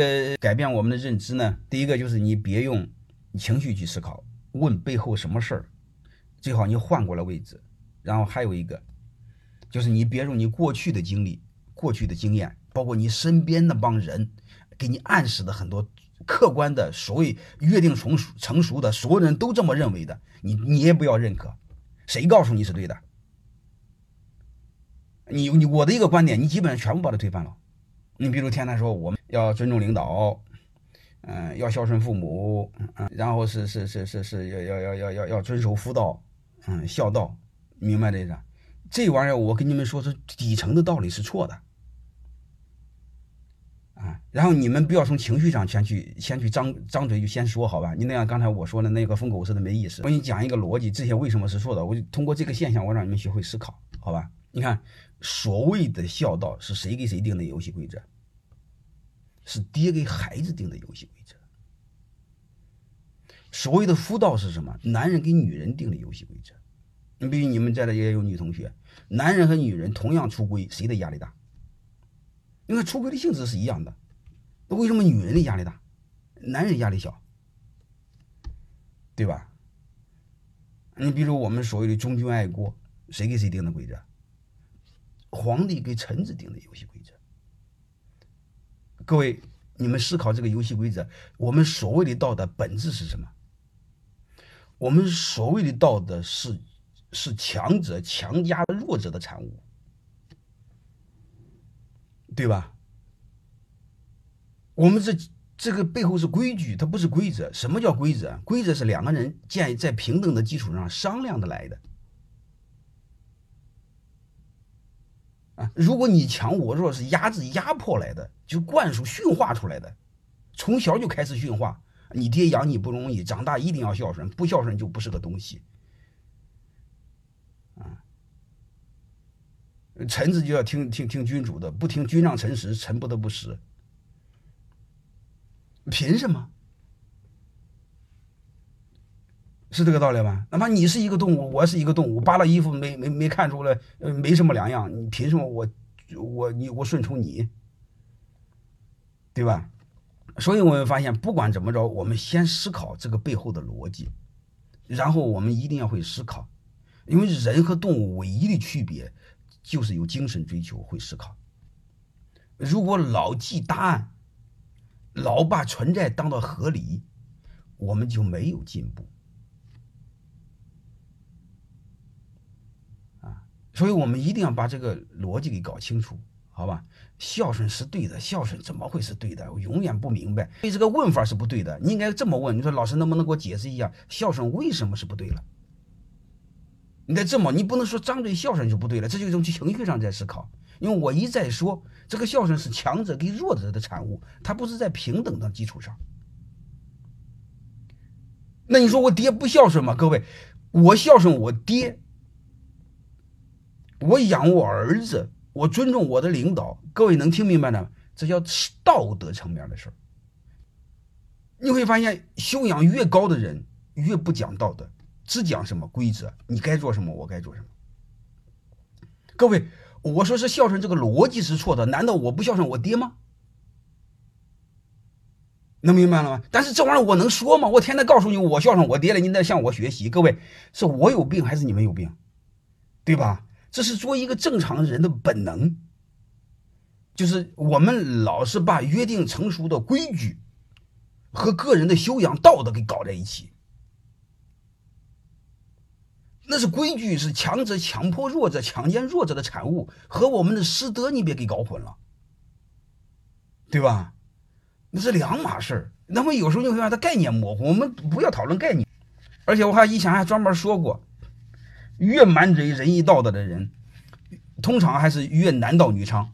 呃，改变我们的认知呢，第一个就是你别用情绪去思考，问背后什么事儿，最好你换过来位置。然后还有一个，就是你别用你过去的经历、过去的经验，包括你身边那帮人给你暗示的很多客观的所谓约定成熟、成熟的，所有人都这么认为的，你你也不要认可。谁告诉你是对的？你你我的一个观点，你基本上全部把它推翻了。你比如天天说我们要尊重领导，嗯，要孝顺父母，嗯，然后是是是是是要要要要要要遵守妇道，嗯，孝道，明白这个？这玩意儿我跟你们说，是底层的道理是错的，啊，然后你们不要从情绪上先去先去张张嘴就先说好吧？你那样刚才我说的那个疯狗似的没意思。我给你讲一个逻辑，这些为什么是错的？我就通过这个现象，我让你们学会思考，好吧？你看。所谓的孝道是谁给谁定的游戏规则？是爹给孩子定的游戏规则。所谓的夫道是什么？男人给女人定的游戏规则。你比如你们在的也有女同学，男人和女人同样出轨，谁的压力大？因为出轨的性质是一样的，那为什么女人的压力大，男人压力小？对吧？你比如我们所谓的忠君爱国，谁给谁定的规则？皇帝给臣子定的游戏规则，各位，你们思考这个游戏规则，我们所谓的道德本质是什么？我们所谓的道德是是强者强加弱者的产物，对吧？我们这这个背后是规矩，它不是规则。什么叫规则？规则是两个人建在平等的基础上商量的来的。如果你强我弱是压制压迫来的，就灌输驯化出来的，从小就开始驯化。你爹养你不容易，长大一定要孝顺，不孝顺就不是个东西。臣子就要听听听君主的，不听君让臣食，臣不得不食。凭什么？是这个道理吧？哪怕你是一个动物，我是一个动物，扒了衣服没没没看出来，呃，没什么两样。你凭什么我我你我顺从你，对吧？所以我们发现，不管怎么着，我们先思考这个背后的逻辑，然后我们一定要会思考，因为人和动物唯一的区别就是有精神追求，会思考。如果老记答案，老把存在当做合理，我们就没有进步。所以我们一定要把这个逻辑给搞清楚，好吧？孝顺是对的，孝顺怎么会是对的？我永远不明白，所以这个问法是不对的。你应该这么问：你说老师能不能给我解释一下，孝顺为什么是不对了？你得这么，你不能说张嘴孝顺就不对了，这就一种情绪上在思考。因为我一再说，这个孝顺是强者跟弱者的产物，它不是在平等的基础上。那你说我爹不孝顺吗？各位，我孝顺我爹。我养我儿子，我尊重我的领导，各位能听明白吗？这叫道德层面的事儿。你会发现，修养越高的人越不讲道德，只讲什么规则，你该做什么，我该做什么。各位，我说是孝顺这个逻辑是错的，难道我不孝顺我爹吗？能明白了吗？但是这玩意儿我能说吗？我天天告诉你我孝顺我爹了，你得向我学习。各位，是我有病还是你们有病？对吧？这是做一个正常人的本能，就是我们老是把约定成熟的规矩和个人的修养道德给搞在一起。那是规矩，是强者强迫弱者、强奸弱者的产物，和我们的师德你别给搞混了，对吧？那是两码事儿。那么有时候你会发现它概念模糊，我们不要讨论概念。而且我还以前还专门说过。越满嘴仁义道德的人，通常还是越男盗女娼。